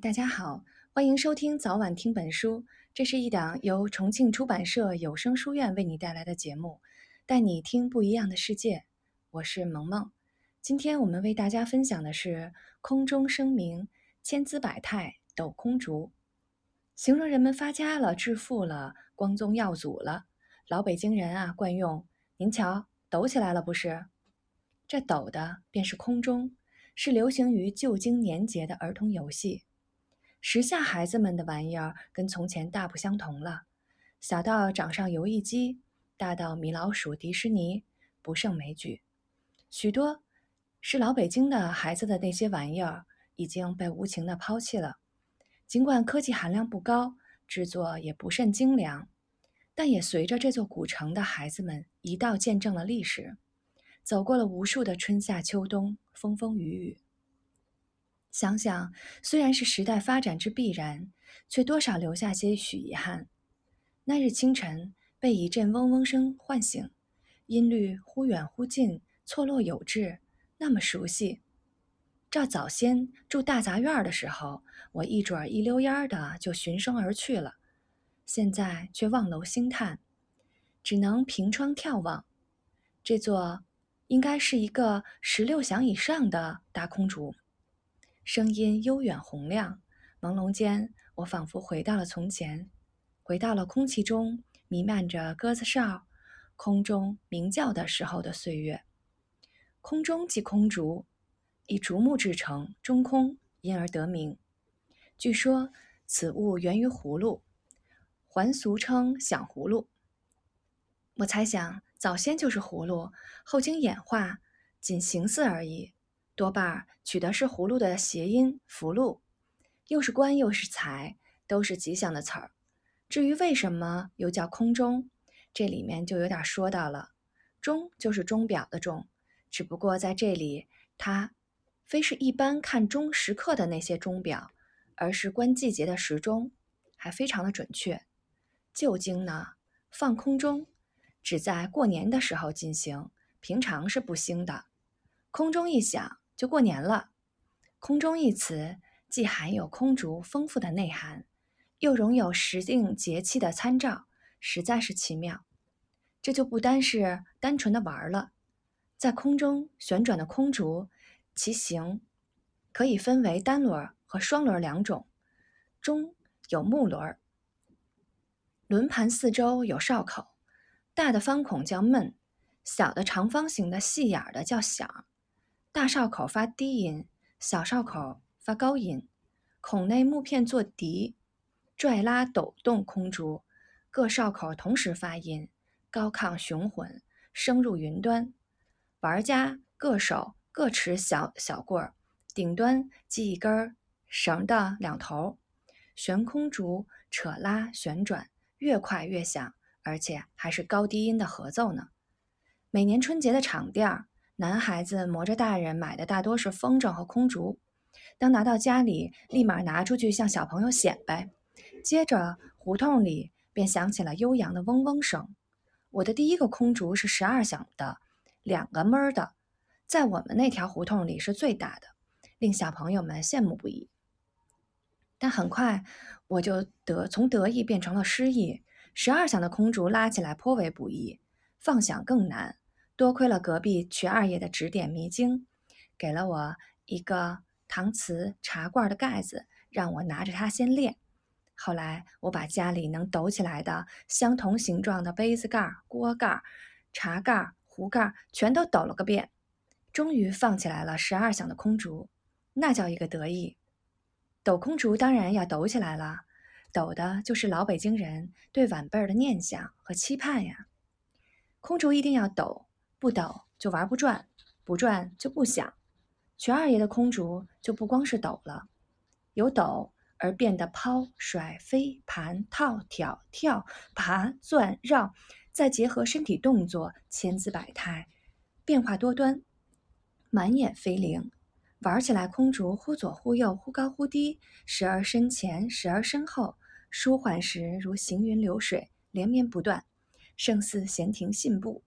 大家好，欢迎收听早晚听本书。这是一档由重庆出版社有声书院为你带来的节目，带你听不一样的世界。我是萌萌。今天我们为大家分享的是“空中声鸣，千姿百态抖空竹”，形容人们发家了、致富了、光宗耀祖了。老北京人啊，惯用“您瞧，抖起来了不是？”这抖的便是空中，是流行于旧经年节的儿童游戏。时下孩子们的玩意儿跟从前大不相同了，小到掌上游戏机，大到米老鼠、迪士尼，不胜枚举。许多是老北京的孩子的那些玩意儿已经被无情的抛弃了。尽管科技含量不高，制作也不甚精良，但也随着这座古城的孩子们一道见证了历史，走过了无数的春夏秋冬，风风雨雨。想想，虽然是时代发展之必然，却多少留下些许遗憾。那日清晨，被一阵嗡嗡声唤醒，音律忽远忽近，错落有致，那么熟悉。照早先住大杂院的时候，我一准儿一溜烟儿的就循声而去了，现在却望楼兴叹，只能凭窗眺望。这座应该是一个十六响以上的大空竹。声音悠远洪亮，朦胧间，我仿佛回到了从前，回到了空气中弥漫着鸽子哨、空中鸣叫的时候的岁月。空中即空竹，以竹木制成，中空，因而得名。据说此物源于葫芦，还俗称响葫芦。我猜想，早先就是葫芦，后经演化，仅形似而已。多半取的是葫芦的谐音“福禄”，又是官又是财，都是吉祥的词儿。至于为什么又叫空钟，这里面就有点说到了。钟就是钟表的钟，只不过在这里，它非是一般看钟时刻的那些钟表，而是观季节的时钟，还非常的准确。旧经呢，放空钟只在过年的时候进行，平常是不兴的。空中一响。就过年了，空中一词既含有空竹丰富的内涵，又容有时令节气的参照，实在是奇妙。这就不单是单纯的玩了，在空中旋转的空竹，其形可以分为单轮和双轮两种。中有木轮，轮盘四周有哨口，大的方孔叫闷，小的长方形的细眼的叫响。大哨口发低音，小哨口发高音。孔内木片做笛，拽拉抖动空竹，各哨口同时发音，高亢雄浑，声入云端。玩家各手各持小小棍儿，顶端系一根绳的两头，悬空竹扯拉旋转，越快越响，而且还是高低音的合奏呢。每年春节的场地儿。男孩子磨着大人买的大多是风筝和空竹，当拿到家里，立马拿出去向小朋友显摆。接着，胡同里便响起了悠扬的嗡嗡声。我的第一个空竹是十二响的，两个闷儿的，在我们那条胡同里是最大的，令小朋友们羡慕不已。但很快，我就得从得意变成了失意。十二响的空竹拉起来颇为不易，放响更难。多亏了隔壁瞿二爷的指点迷津，给了我一个搪瓷茶罐的盖子，让我拿着它先练。后来我把家里能抖起来的相同形状的杯子盖、锅盖、茶盖、壶盖全都抖了个遍，终于放起来了十二响的空竹，那叫一个得意。抖空竹当然要抖起来了，抖的就是老北京人对晚辈儿的念想和期盼呀。空竹一定要抖。不抖就玩不转，不转就不响。全二爷的空竹就不光是抖了，由抖而变得抛、甩、飞、盘、套、挑、跳、爬、钻、绕，再结合身体动作，千姿百态，变化多端，满眼飞灵。玩起来，空竹忽左忽右，忽高忽低，时而身前，时而身后，舒缓时如行云流水，连绵不断，胜似闲庭信步。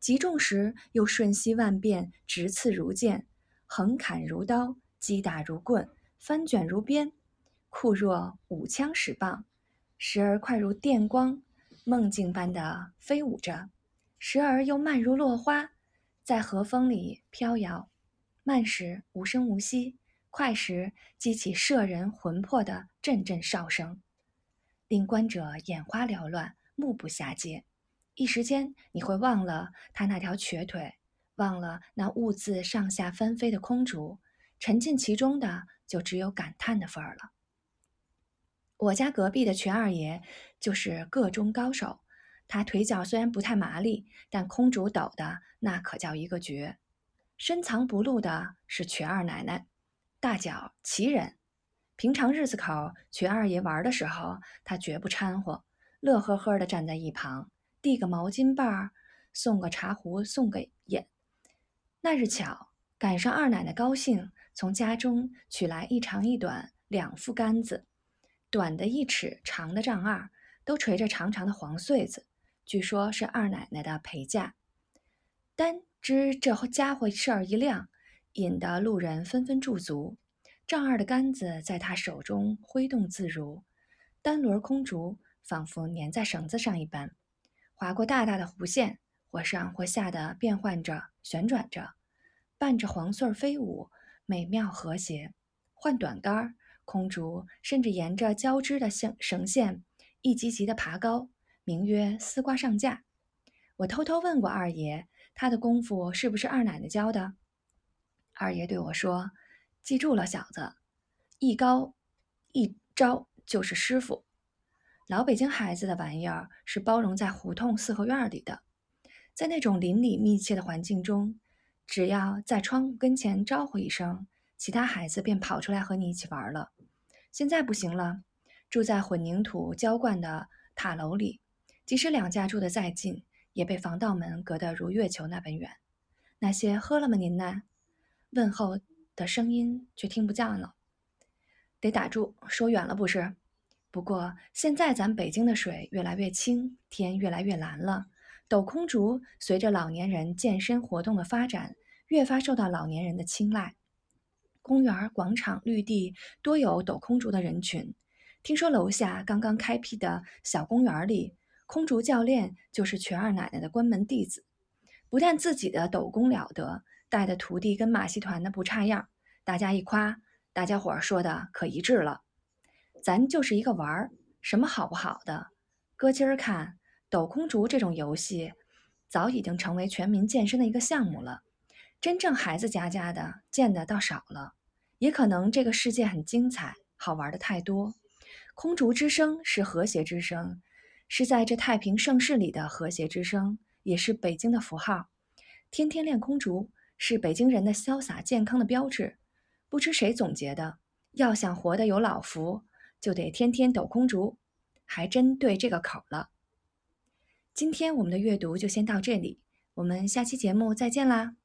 急重时又瞬息万变，直刺如剑，横砍如刀，击打如棍，翻卷如鞭，酷若舞枪使棒，时而快如电光，梦境般的飞舞着；时而又慢如落花，在和风里飘摇。慢时无声无息，快时激起摄人魂魄的阵阵哨声，令观者眼花缭乱，目不暇接。一时间，你会忘了他那条瘸腿，忘了那兀自上下翻飞的空竹，沉浸其中的就只有感叹的份儿了。我家隔壁的全二爷就是个中高手，他腿脚虽然不太麻利，但空竹抖的那可叫一个绝。深藏不露的是瘸二奶奶，大脚奇人。平常日子口，瘸二爷玩的时候，他绝不掺和，乐呵呵地站在一旁，递个毛巾棒儿，送个茶壶，送个眼。那日巧赶上二奶奶高兴，从家中取来一长一短两副杆子，短的一尺，长的丈二，都垂着长长的黄穗子，据说是二奶奶的陪嫁。单。知这家伙事儿一亮，引得路人纷纷驻足。丈二的杆子在他手中挥动自如，单轮空竹仿佛粘在绳子上一般，划过大大的弧线，或上或下的变换着、旋转着，伴着黄穗飞舞，美妙和谐。换短杆儿，空竹甚至沿着交织的线绳线一级级的爬高，名曰丝瓜上架。我偷偷问过二爷。他的功夫是不是二奶奶教的？二爷对我说：“记住了，小子，一高一招就是师傅。老北京孩子的玩意儿是包容在胡同四合院里的，在那种邻里密切的环境中，只要在窗户跟前招呼一声，其他孩子便跑出来和你一起玩了。现在不行了，住在混凝土浇灌的塔楼里，即使两家住得再近。”也被防盗门隔得如月球那般远，那些喝了吗您呢？问候的声音却听不见了，得打住，说远了不是？不过现在咱北京的水越来越清，天越来越蓝了。抖空竹随着老年人健身活动的发展，越发受到老年人的青睐。公园、广场、绿地多有抖空竹的人群。听说楼下刚刚开辟的小公园里。空竹教练就是全二奶奶的关门弟子，不但自己的抖功了得，带的徒弟跟马戏团的不差样。大家一夸，大家伙儿说的可一致了。咱就是一个玩儿，什么好不好的？搁今儿看，抖空竹这种游戏，早已经成为全民健身的一个项目了。真正孩子家家的见的倒少了，也可能这个世界很精彩，好玩的太多。空竹之声是和谐之声。是在这太平盛世里的和谐之声，也是北京的符号。天天练空竹，是北京人的潇洒健康的标志。不知谁总结的，要想活得有老福，就得天天抖空竹，还真对这个口了。今天我们的阅读就先到这里，我们下期节目再见啦。